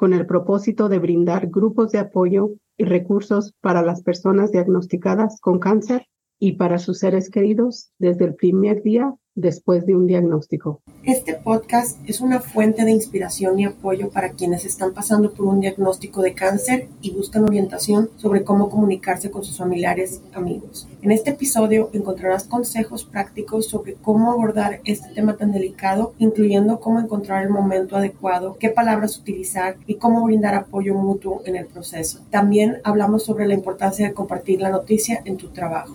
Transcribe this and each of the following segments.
con el propósito de brindar grupos de apoyo y recursos para las personas diagnosticadas con cáncer y para sus seres queridos desde el primer día después de un diagnóstico. Este podcast es una fuente de inspiración y apoyo para quienes están pasando por un diagnóstico de cáncer y buscan orientación sobre cómo comunicarse con sus familiares y amigos. En este episodio encontrarás consejos prácticos sobre cómo abordar este tema tan delicado, incluyendo cómo encontrar el momento adecuado, qué palabras utilizar y cómo brindar apoyo mutuo en el proceso. También hablamos sobre la importancia de compartir la noticia en tu trabajo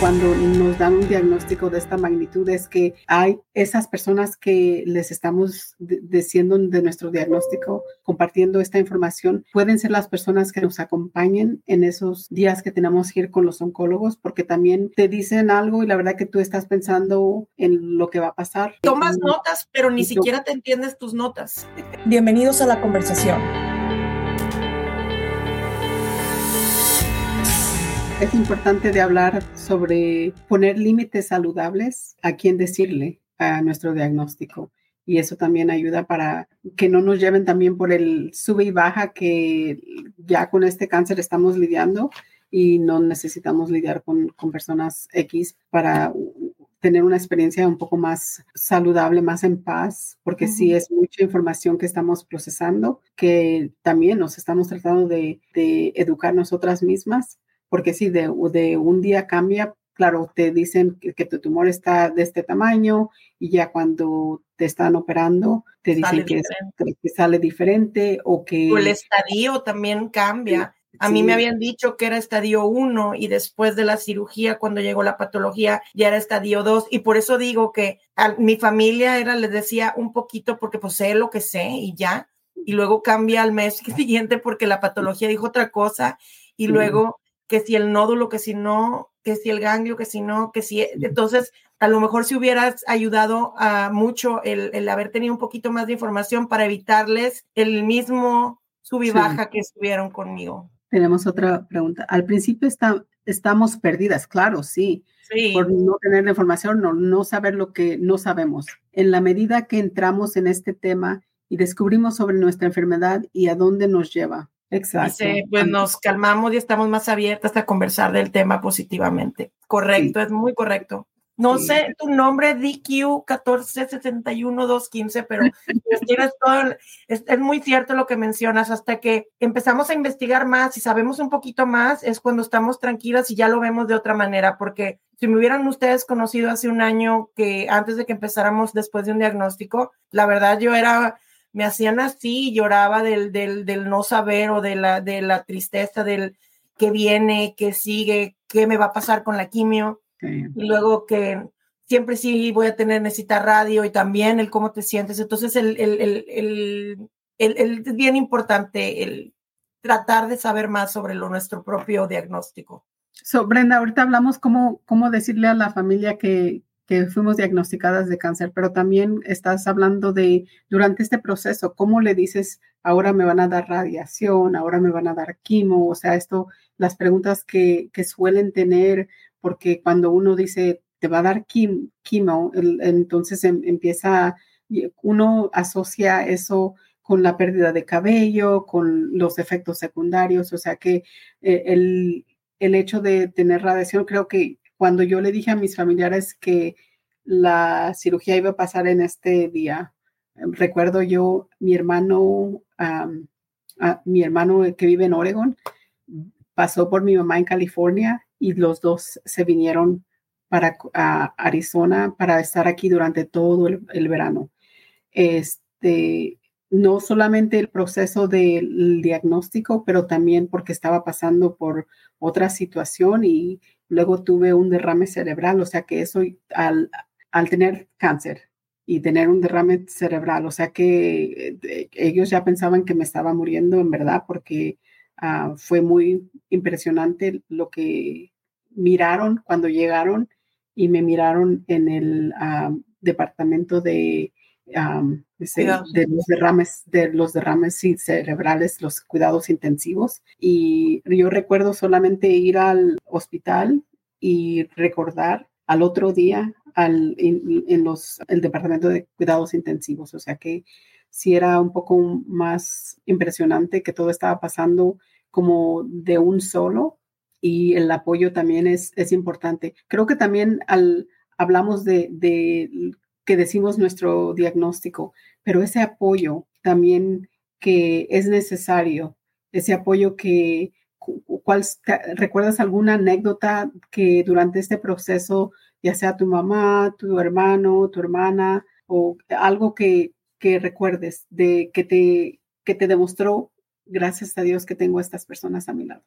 cuando nos dan un diagnóstico de esta magnitud es que hay esas personas que les estamos diciendo de nuestro diagnóstico, compartiendo esta información, pueden ser las personas que nos acompañen en esos días que tenemos que ir con los oncólogos, porque también te dicen algo y la verdad que tú estás pensando en lo que va a pasar. Tomas notas, pero ni siquiera te entiendes tus notas. Bienvenidos a la conversación. Es importante de hablar sobre poner límites saludables a quién decirle a nuestro diagnóstico. Y eso también ayuda para que no nos lleven también por el sube y baja que ya con este cáncer estamos lidiando y no necesitamos lidiar con, con personas X para tener una experiencia un poco más saludable, más en paz, porque sí es mucha información que estamos procesando, que también nos estamos tratando de, de educar nosotras mismas porque si de, de un día cambia, claro, te dicen que, tu tumor está de este tamaño y ya cuando te están operando, te dicen que, sale diferente o que... O el estadio también cambia. A mí me habían dicho que era estadio 1 y después de la cirugía, cuando llegó la patología, ya era estadio 2. Y por eso digo que a mi familia era, les decía un poquito porque pues sé lo que sé y ya. Y luego cambia al mes siguiente porque la patología dijo otra cosa. Y luego que si el nódulo, que si no, que si el ganglio, que si no, que si... Entonces, a lo mejor si hubieras ayudado a mucho el, haber tenido un poquito más de información para evitarles el mismo sub y baja que estuvieron conmigo. Tenemos otra pregunta. Al principio está, estamos perdidas, claro, sí, sí. Por no tener la información, no, no saber lo que no sabemos. En la medida que entramos en este tema y descubrimos sobre nuestra enfermedad y a dónde nos lleva, Exacto. pues nos calmamos y estamos más abiertas a conversar del tema positivamente. Correcto, es muy correcto. No sé tu nombre, DQ 1461215, pero tienes todo, es, es, muy cierto lo que mencionas. Hasta que empezamos a investigar más y sabemos un poquito más, es cuando estamos tranquilas y ya lo vemos de otra manera. Porque si me hubieran ustedes conocido hace un año que antes de que empezáramos después de un diagnóstico, la verdad yo era me hacían así, lloraba del, del, del, no saber o de la, de la tristeza del que viene, que sigue, qué me va a pasar con la quimio. Y luego que siempre sí voy a tener, necesitar radio y también el cómo te sientes. Entonces, el, el, el, el es bien importante el tratar de saber más sobre lo, nuestro propio diagnóstico. So, Brenda, ahorita hablamos cómo, cómo decirle a la familia que, que fuimos diagnosticadas de cáncer, pero también estás hablando de durante este proceso, ¿cómo le dices, ahora me van a dar radiación, ahora me van a dar quimo? O sea, esto, las preguntas que, que suelen tener, porque cuando uno dice, te va a dar quimo, entonces em, empieza, uno asocia eso con la pérdida de cabello, con los efectos secundarios, o sea que eh, el, el hecho de tener radiación creo que cuando yo le dije a mis familiares que la cirugía iba a pasar en este día, recuerdo yo, mi hermano, mi hermano que vive en Oregon, pasó por mi mamá en California y los dos se vinieron para Arizona para estar aquí durante todo el, el, verano. Este, no solamente el proceso del diagnóstico, pero también porque estaba pasando por otra situación y luego tuve un derrame cerebral, o sea que eso al, al tener cáncer y tener un derrame cerebral. O sea que eh, ellos ya pensaban que me estaba muriendo en verdad porque ah, fue muy impresionante lo que miraron cuando llegaron y me miraron en el ah, departamento de, de, los derrames, de los derrames cerebrales, los cuidados intensivos. Y yo recuerdo solamente ir al hospital y recordar al otro día al, en, los, el departamento de cuidados intensivos. O sea que sí era un poco más impresionante que todo estaba pasando como de un solo y el apoyo también es, es importante. Creo que también al, hablamos de, de que decimos nuestro diagnóstico, pero ese apoyo también que es necesario, ese apoyo que, ¿cuál, ¿recuerdas alguna anécdota que durante este proceso, ya sea tu mamá, tu hermano, tu hermana, o algo que, que recuerdes de que te, que te demostró, gracias a Dios que tengo a estas personas a mi lado?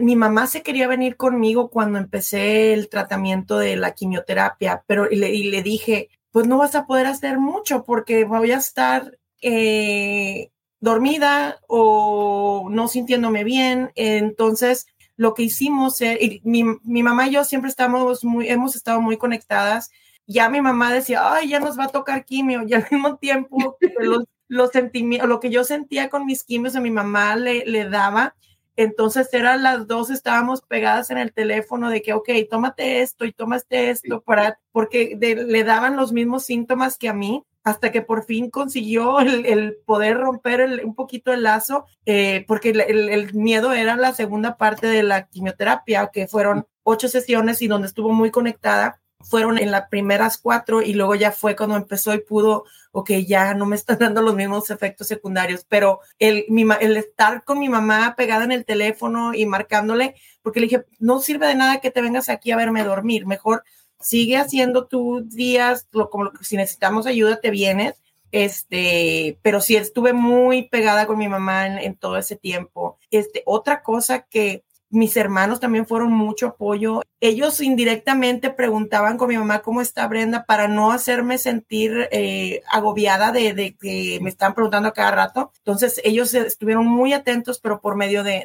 Mi mamá se quería venir conmigo cuando empecé el tratamiento de la quimioterapia, pero y le dije, pues no vas a poder hacer mucho porque voy a estar eh, dormida o no sintiéndome bien. Entonces, lo que hicimos, eh, mi, mamá y yo siempre estamos muy, hemos estado muy conectadas. Ya mi mamá decía, ay, ya nos va a tocar quimio, y al mismo tiempo los, los sentimientos, lo que yo sentía con mis quimios a mi mamá le, le daba, entonces eran las dos, estábamos pegadas en el teléfono de que, ok, tómate esto y tómate esto, para, porque le daban los mismos síntomas que a mí, hasta que por fin consiguió el, poder romper un poquito el lazo, eh, porque el, miedo era la segunda parte de la quimioterapia, que fueron ocho sesiones y donde estuvo muy conectada fueron en las primeras cuatro y luego ya fue cuando empezó y pudo, ok, ya no me están dando los mismos efectos secundarios, pero el, el estar con mi mamá pegada en el teléfono y marcándole, porque le dije, no sirve de nada que te vengas aquí a verme dormir, mejor sigue haciendo tus días, lo, como si necesitamos ayuda te vienes, este, pero sí estuve muy pegada con mi mamá en, en todo ese tiempo. Este, otra cosa que mis hermanos también fueron mucho apoyo. Ellos indirectamente preguntaban con mi mamá cómo está Brenda para no hacerme sentir eh, agobiada de, que me están preguntando a cada rato. Entonces ellos estuvieron muy atentos, pero por medio de,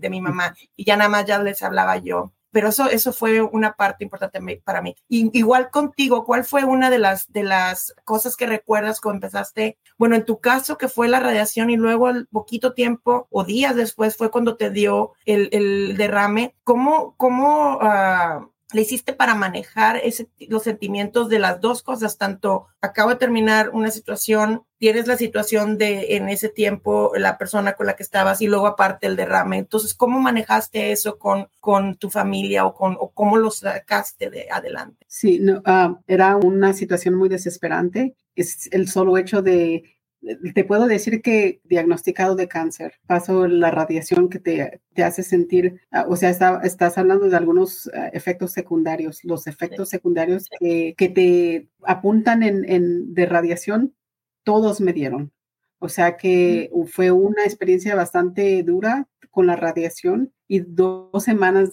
de mi mamá. Y ya nada más ya les hablaba yo pero eso, eso fue una parte importante para mí. igual contigo, ¿cuál fue una de las, de las cosas que recuerdas cuando empezaste? Bueno, en tu caso, que fue la radiación y luego al poquito tiempo o días después fue cuando te dio el, el derrame. ¿Cómo, cómo uh, le hiciste para manejar ese, los sentimientos de las dos cosas? Tanto acabo de terminar una situación, tienes la situación de en ese tiempo la persona con la que estabas y luego aparte el derrame. Entonces, ¿cómo manejaste eso con, con tu familia o, con, o cómo lo sacaste de adelante? Sí, no, ah, era una situación muy desesperante. Es el solo hecho de te puedo decir que diagnosticado de cáncer, paso la radiación que te, te hace sentir, ah, o sea, estás hablando de algunos ah, efectos secundarios, los efectos secundarios que, que, te apuntan en, en, de radiación, todos me dieron. O sea que fue una experiencia bastante dura con la radiación y dos semanas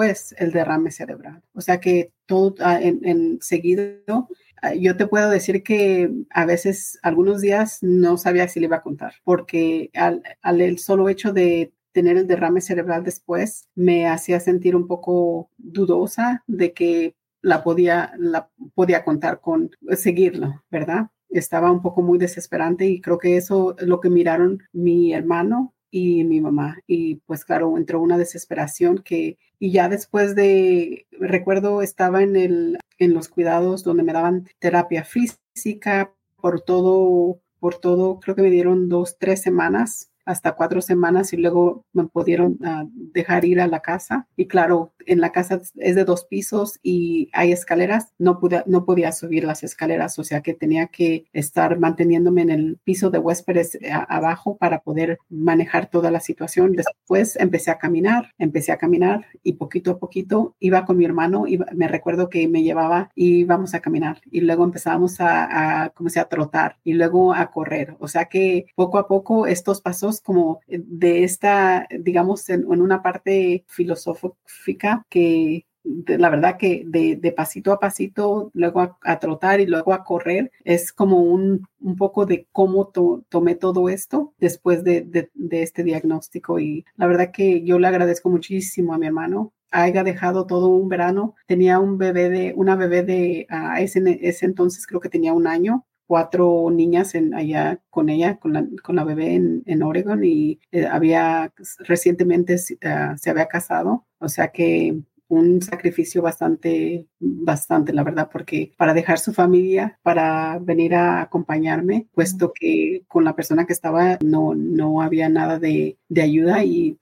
después el derrame cerebral. O sea que todo ah, en, en seguido Ah, yo te puedo decir que a veces, algunos días, no sabía si le iba a contar, porque al, el solo hecho de tener el derrame cerebral después me hacía sentir un poco dudosa de que la podía, la podía contar con seguirlo, ¿verdad? Estaba un poco muy desesperante y creo que eso es lo que miraron mi hermano y mi mamá. Y pues claro, entró una desesperación que, y ya después de, recuerdo, estaba en, el, en los cuidados donde me daban terapia física por todo, por todo, creo que me dieron dos, tres semanas hasta cuatro semanas y luego me pudieron ah, dejar ir a la casa. Y claro, en la casa es de dos pisos y hay escaleras. No, pude, no podía subir las escaleras, o sea que tenía que estar manteniéndome en el piso de huéspedes eh, abajo para poder manejar toda la situación. Después empecé a caminar, empecé a caminar y poquito a poquito iba con mi hermano y me recuerdo que me llevaba y íbamos a caminar y luego empezábamos a, a, como a trotar y luego a correr. O sea que poco a poco estos pasos como de esta, digamos, en, una parte filosófica que la verdad que de, pasito a pasito, luego a, trotar y luego a correr, es como un, un poco de cómo tomé todo esto después de, de, este diagnóstico. Y la verdad que yo le agradezco muchísimo a mi hermano haya dejado todo un verano. Tenía un bebé de, una bebé de, uh, ese, ese, entonces creo que tenía un año cuatro niñas en, allá con ella, con la, con la bebé en, en Oregon y eh, había recientemente uh, se había casado, o sea que un sacrificio bastante, bastante, la verdad, porque para dejar su familia, para venir a acompañarme, puesto que con la persona que estaba no, no había nada de, de ayuda y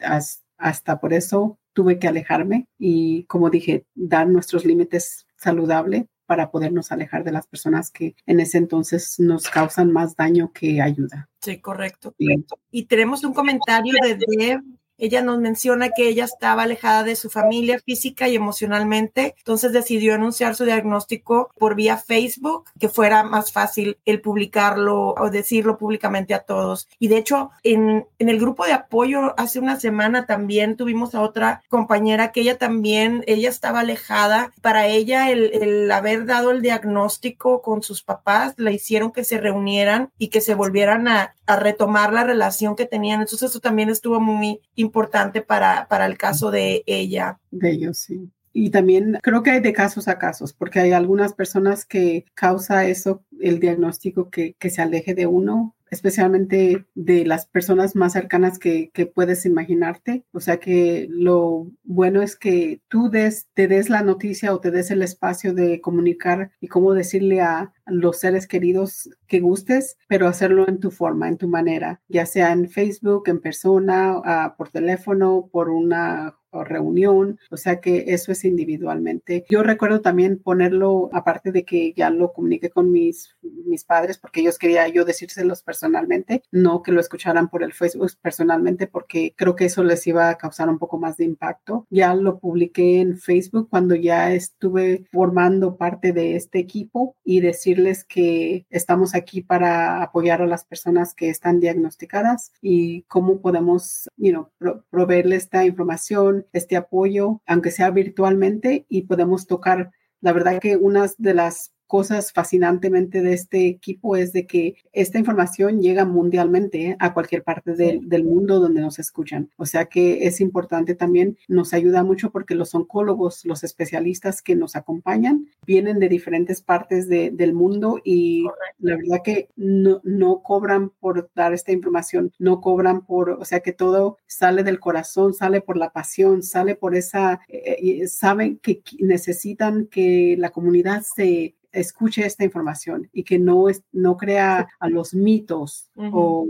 hasta por eso tuve que alejarme. Y, como dije, dar nuestros límites saludables para podernos alejar de las personas que en ese entonces nos causan más daño que ayuda. Sí, correcto. Y tenemos un comentario de Deb ella nos menciona que ella estaba alejada de su familia física y emocionalmente, entonces decidió anunciar su diagnóstico por vía Facebook, que fuera más fácil el publicarlo o decirlo públicamente a todos. Y de hecho, en, en el grupo de apoyo hace una semana también tuvimos a otra compañera que ella también, ella estaba alejada. Para ella el, el haber dado el diagnóstico con sus papás le hicieron que se reunieran y que se volvieran a, a retomar la relación que tenían. Entonces eso también estuvo muy para, para el caso de ella. De ellos, sí. Y también creo que hay de casos a casos, porque hay algunas personas que causa eso, el diagnóstico que, que se aleje de uno, especialmente de las personas más cercanas que, que, puedes imaginarte. O sea que lo bueno es que tú des, te des la noticia o te des el espacio de comunicar y cómo decirle a los seres queridos que gustes, pero hacerlo en tu forma, en tu manera, ya sea en Facebook, en persona, uh, por teléfono, por una reunión, o sea que eso es individualmente. Yo recuerdo también ponerlo, aparte de que ya lo comuniqué con mis, mis padres, porque ellos quería yo decírselos personalmente, no que lo escucharan por el Facebook personalmente, porque creo que eso les iba a causar un poco más de impacto. Ya lo publiqué en Facebook cuando ya estuve formando parte de este equipo y decirles que estamos aquí para apoyar a las personas que están diagnosticadas y cómo podemos, you know, proveerles esta información este apoyo, aunque sea virtualmente, y podemos tocar. La verdad que una de las cosas fascinantemente de este equipo es de que esta información llega mundialmente a cualquier parte del, mundo donde nos escuchan. O sea que es importante también, nos ayuda mucho porque los oncólogos, los especialistas que nos acompañan, vienen de diferentes partes del mundo y la verdad que no, no cobran por dar esta información, no cobran por, o sea que todo sale del corazón, sale por la pasión, sale por esa, eh, eh, saben que necesitan que la comunidad se escuche esta información y que no, es, no crea a los mitos o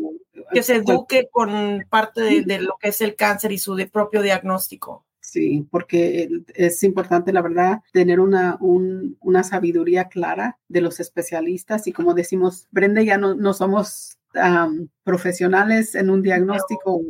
que se eduque con parte de, lo que es el cáncer y su propio diagnóstico. Sí, porque es importante, la verdad, tener una, una sabiduría clara de los especialistas y como decimos, Brenda, ya no, no somos profesionales en un diagnóstico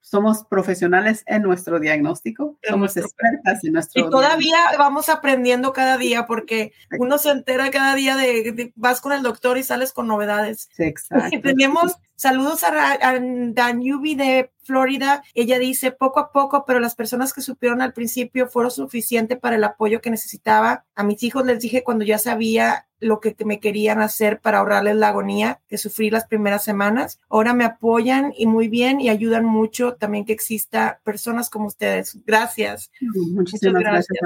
somos profesionales en nuestro diagnóstico, somos expertas en nuestro Y todavía vamos aprendiendo cada día porque uno se entera cada día de, vas con el doctor y sales con novedades. exacto. Tenemos saludos a, a Danubi de Florida. Ella dice, poco a poco, pero las personas que supieron al principio fueron suficiente para el apoyo que necesitaba. A mis hijos les dije cuando ya sabía lo que me querían hacer para ahorrarles la agonía que sufrí las primeras semanas. Ahora me apoyan y muy bien y ayudan mucho también que exista personas como ustedes. Gracias. Muchísimas gracias.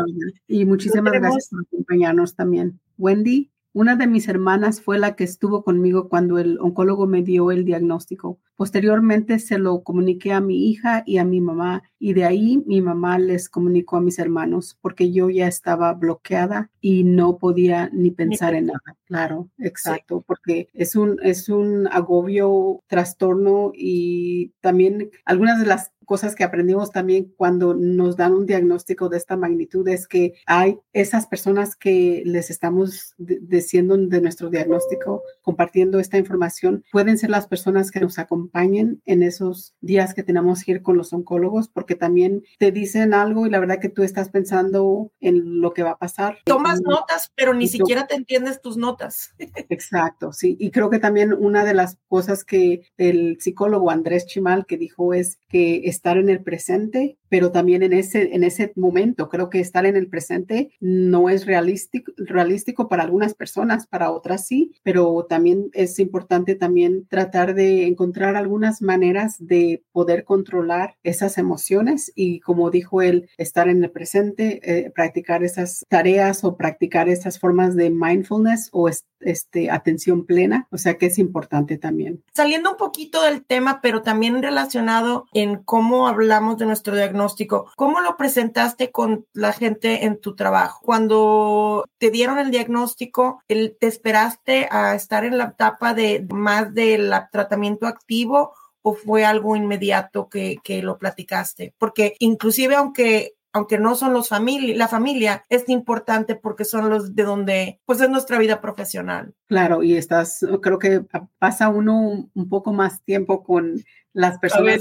Y muchísimas gracias por acompañarnos también. Wendy. Una de mis hermanas fue la que estuvo conmigo cuando el oncólogo me dio el diagnóstico. Posteriormente se lo comuniqué a mi hija y a mi mamá y de ahí mi mamá les comunicó a mis hermanos porque yo ya estaba bloqueada y no podía ni pensar en nada. Claro, exacto, porque es un, es un agobio, trastorno y también algunas de las cosas que aprendimos también cuando nos dan un diagnóstico de esta magnitud es que hay esas personas que les estamos diciendo de nuestro diagnóstico, compartiendo esta información, pueden ser las personas que nos acompañen en esos días que tenemos que ir con los oncólogos, porque también te dicen algo y la verdad que tú estás pensando en lo que va a pasar. Tomas notas, pero ni siquiera te entiendes tus notas. Exacto, sí. Y creo que también una de las cosas que el psicólogo Andrés Chimal que dijo es que estar en el presente pero también en ese, en ese momento creo que estar en el presente no es realístico, realístico para algunas personas, para otras sí, pero también es importante también tratar de encontrar algunas maneras de poder controlar esas emociones y como dijo él, estar en el presente, eh, practicar esas tareas o practicar esas formas de mindfulness o este, atención plena, o sea que es importante también. Saliendo un poquito del tema, pero también relacionado en cómo hablamos de nuestro diagnóstico, ¿cómo lo presentaste con la gente en tu trabajo? Cuando te dieron el diagnóstico, ¿te esperaste a estar en la etapa de más del tratamiento activo? o fue algo inmediato que, que, lo platicaste? Porque inclusive aunque aunque no son los familia, la familia, es importante porque son los de donde, pues es nuestra vida profesional. Claro, y estás, creo que pasa uno un poco más tiempo con las personas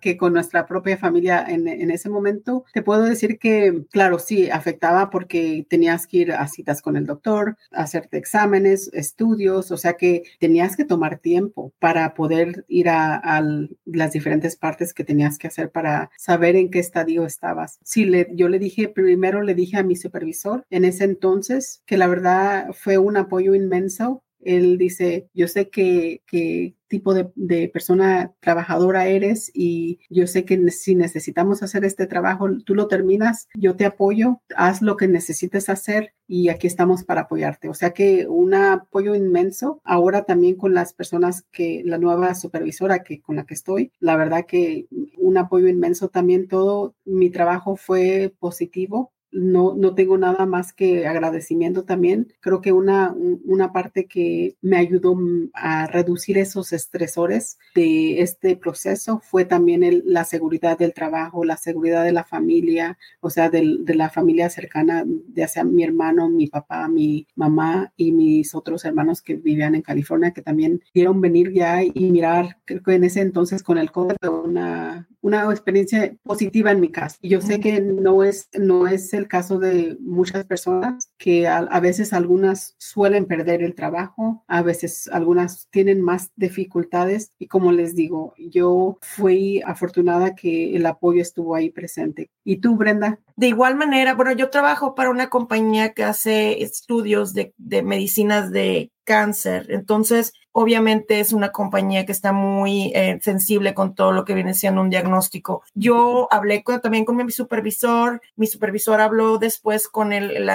que, con nuestra propia familia en, en, ese momento. Te puedo decir que, claro, sí, afectaba porque tenías que ir a citas con el doctor, hacerte exámenes, estudios, o sea que tenías que tomar tiempo para poder ir a, a las diferentes partes que tenías que hacer para saber en qué estadio estabas. Sí, le, yo le dije, primero le dije a mi supervisor en ese entonces que la verdad fue un apoyo inmenso él dice, yo sé que, que tipo de, de, persona trabajadora eres y yo sé que si necesitamos hacer este trabajo, tú lo terminas, yo te apoyo, haz lo que necesites hacer y aquí estamos para apoyarte. O sea que un apoyo inmenso. Ahora también con las personas que, la nueva supervisora que con la que estoy, la verdad que un apoyo inmenso también todo, mi trabajo fue positivo no, no tengo nada más que agradecimiento también. Creo que una, una parte que me ayudó a reducir esos estresores de este proceso fue también la seguridad del trabajo, la seguridad de la familia, o sea, de, la familia cercana, ya sea mi hermano, mi papá, mi mamá y mis otros hermanos que vivían en California, que también quieren venir ya y mirar, creo que en ese entonces con el COVID, una, una experiencia positiva en mi casa. Y yo sé que no es, no es el caso de muchas personas, que a, veces algunas suelen perder el trabajo, a veces algunas tienen más dificultades. Y como les digo, yo fui afortunada que el apoyo estuvo ahí presente. ¿Y tú, Brenda? De igual manera, bueno, yo trabajo para una compañía que hace estudios de, de medicinas de cáncer. Entonces, obviamente es una compañía que está muy eh, sensible con todo lo que viene siendo un diagnóstico. Yo hablé también con mi supervisor, mi supervisor habló después con el,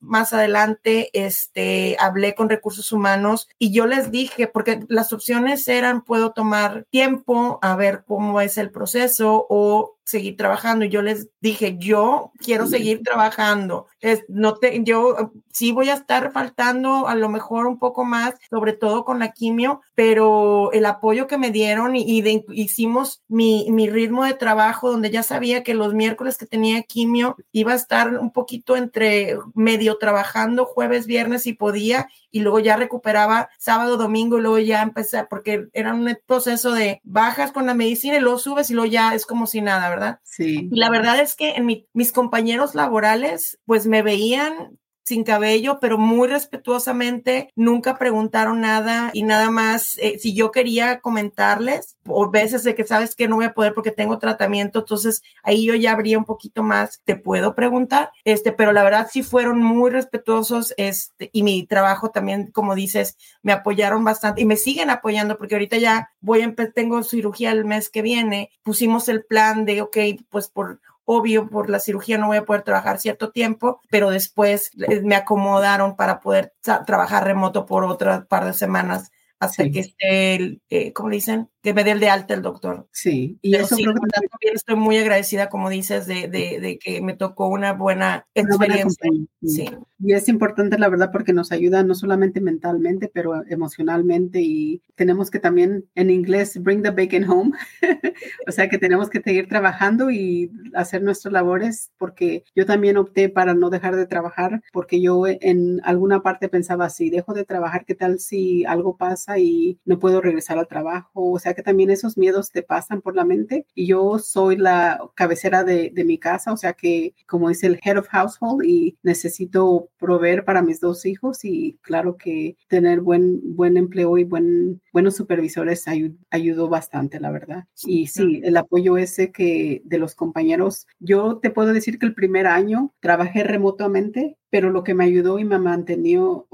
más adelante este, hablé con recursos humanos y yo les dije, porque las opciones eran, puedo tomar tiempo a ver cómo es el proceso o seguir trabajando. Y yo les dije, yo quiero seguir trabajando. Es, no te, yo sí voy a estar faltando a lo mejor un poco más, sobre todo con la quimio, pero el apoyo que me dieron y, hicimos mi, mi ritmo de trabajo donde ya sabía que los miércoles que tenía quimio iba a estar un poquito entre medio trabajando jueves, viernes y podía y luego ya recuperaba sábado, domingo y luego ya empecé porque era un proceso de bajas con la medicina y luego subes y luego ya es como si nada, ¿verdad? Sí. Y la verdad es que en mis compañeros laborales pues me veían sin cabello, pero muy respetuosamente, nunca preguntaron nada y nada más, eh, si yo quería comentarles, o veces de que sabes que no voy a poder porque tengo tratamiento, entonces ahí yo ya abría un poquito más, te puedo preguntar, este, pero la verdad sí fueron muy respetuosos, este, y mi trabajo también, como dices, me apoyaron bastante y me siguen apoyando porque ahorita ya voy a tengo cirugía el mes que viene, pusimos el plan de, ok, pues por obvio por la cirugía no voy a poder trabajar cierto tiempo, pero después eh, me acomodaron para poder trabajar remoto por otra par de semanas hasta que esté, eh, ¿cómo dicen? Que me dé el de alta el doctor. Sí, y eso sí, también estoy muy agradecida, como dices, de, de, de que me tocó una buena experiencia. sí. Y es importante, la verdad, porque nos ayuda no solamente mentalmente, pero emocionalmente y tenemos que también, en inglés, bring the bacon home. o sea que tenemos que seguir trabajando y hacer nuestras labores, porque yo también opté para no dejar de trabajar, porque yo en alguna parte pensaba, si dejo de trabajar, ¿qué tal si algo pasa? y no puedo regresar al trabajo. O sea, sea que también esos miedos te pasan por la mente. Y yo soy la cabecera de, de mi casa, o sea que como dice el head of household y necesito proveer para mis dos hijos y claro que tener buen, buen empleo y buen, buenos supervisores ayudó bastante, la verdad. Y sí, el apoyo ese que de los compañeros, yo te puedo decir que el primer año trabajé remotamente pero lo que me ayudó y me mantenió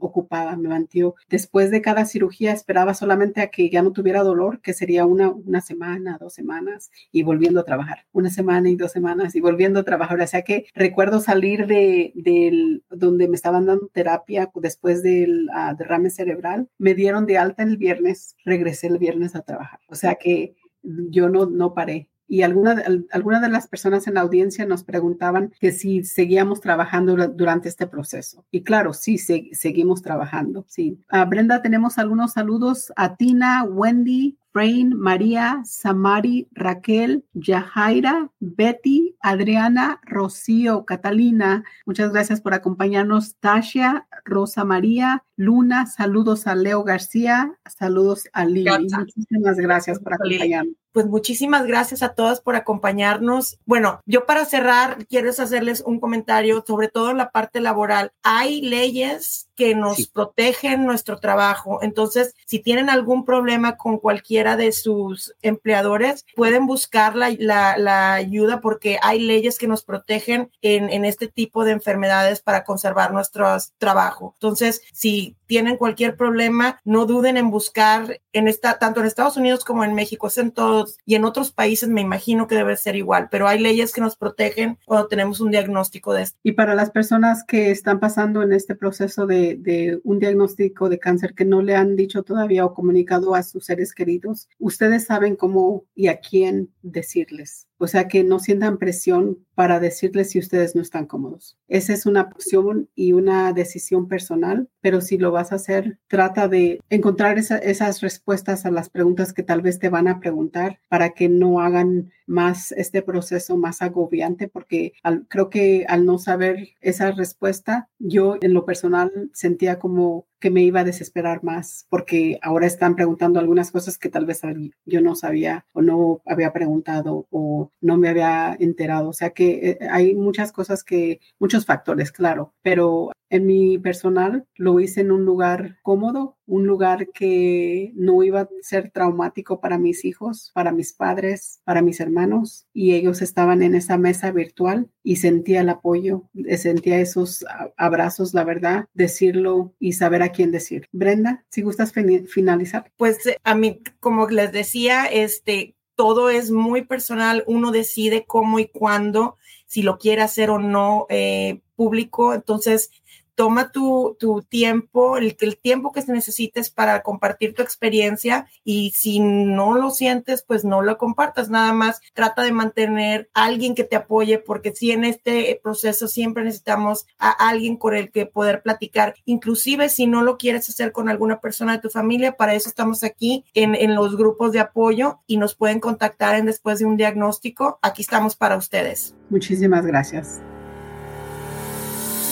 ocupada, me mantuvo. Después de cada cirugía esperaba solamente a que ya no tuviera dolor, que sería una, una semana, dos semanas, y volviendo a trabajar. Una semana y dos semanas y volviendo a trabajar. O sea que recuerdo salir de, donde me estaban dando terapia después del uh, derrame cerebral. Me dieron de alta el viernes, regresé el viernes a trabajar. O sea que yo no, no paré y algunas de las personas en la audiencia nos preguntaban que si seguíamos trabajando durante este proceso. Y claro, sí, seguimos trabajando. Sí. a Brenda, tenemos algunos saludos a Tina, Wendy, Frain, María, Samari, Raquel, Yahaira, Betty, Adriana, Rocío, Catalina. Muchas gracias por acompañarnos. Tasha, Rosa María, Luna, saludos a Leo García, saludos a Lili. Muchísimas gracias por acompañarnos pues muchísimas gracias a todas por acompañarnos. Bueno, yo para cerrar quiero hacerles un comentario, sobre todo la parte laboral. Hay leyes que nos protegen nuestro trabajo. Entonces, si tienen algún problema con cualquiera de sus empleadores, pueden buscar la, la, ayuda porque hay leyes que nos protegen en, en este tipo de enfermedades para conservar nuestro trabajo. Entonces, si tienen cualquier problema, no duden en buscar en esta, tanto en Estados Unidos como en México, es en todos y en otros países me imagino que debe ser igual, pero hay leyes que nos protegen cuando tenemos un diagnóstico de esto. Y para las personas que están pasando en este proceso de, de un diagnóstico de cáncer que no le han dicho todavía o comunicado a sus seres queridos, ustedes saben cómo y a quién decirles. O sea, que no sientan presión para decirles si ustedes no están cómodos. Esa es una opción y una decisión personal, pero si lo vas a hacer, trata de encontrar esas respuestas a las preguntas que tal vez te van a preguntar para que no hagan más este proceso más agobiante, porque creo que al no saber esa respuesta, yo en lo personal sentía como que me iba a desesperar más porque ahora están preguntando algunas cosas que tal vez yo no sabía o no había preguntado o no me había enterado. O sea que eh, hay muchas cosas que, muchos factores, claro, pero en mi personal lo hice en un lugar cómodo, un lugar que no iba a ser traumático para mis hijos, para mis padres, para mis hermanos y ellos estaban en esa mesa virtual y sentía el apoyo, sentía esos abrazos, la verdad, decirlo y saber a quién decir. Brenda, si gustas finalizar. Pues eh, a mí, como les decía, este, todo es muy personal, uno decide cómo y cuándo, si lo quiere hacer o no eh, público, entonces toma tu, tu tiempo, el, el, tiempo que necesites para compartir tu experiencia y si no lo sientes, pues no lo compartas, nada más trata de mantener a alguien que te apoye porque si en este proceso siempre necesitamos a alguien con el que poder platicar, inclusive si no lo quieres hacer con alguna persona de tu familia, para eso estamos aquí en, en los grupos de apoyo y nos pueden contactar en después de un diagnóstico, aquí estamos para ustedes. Muchísimas gracias.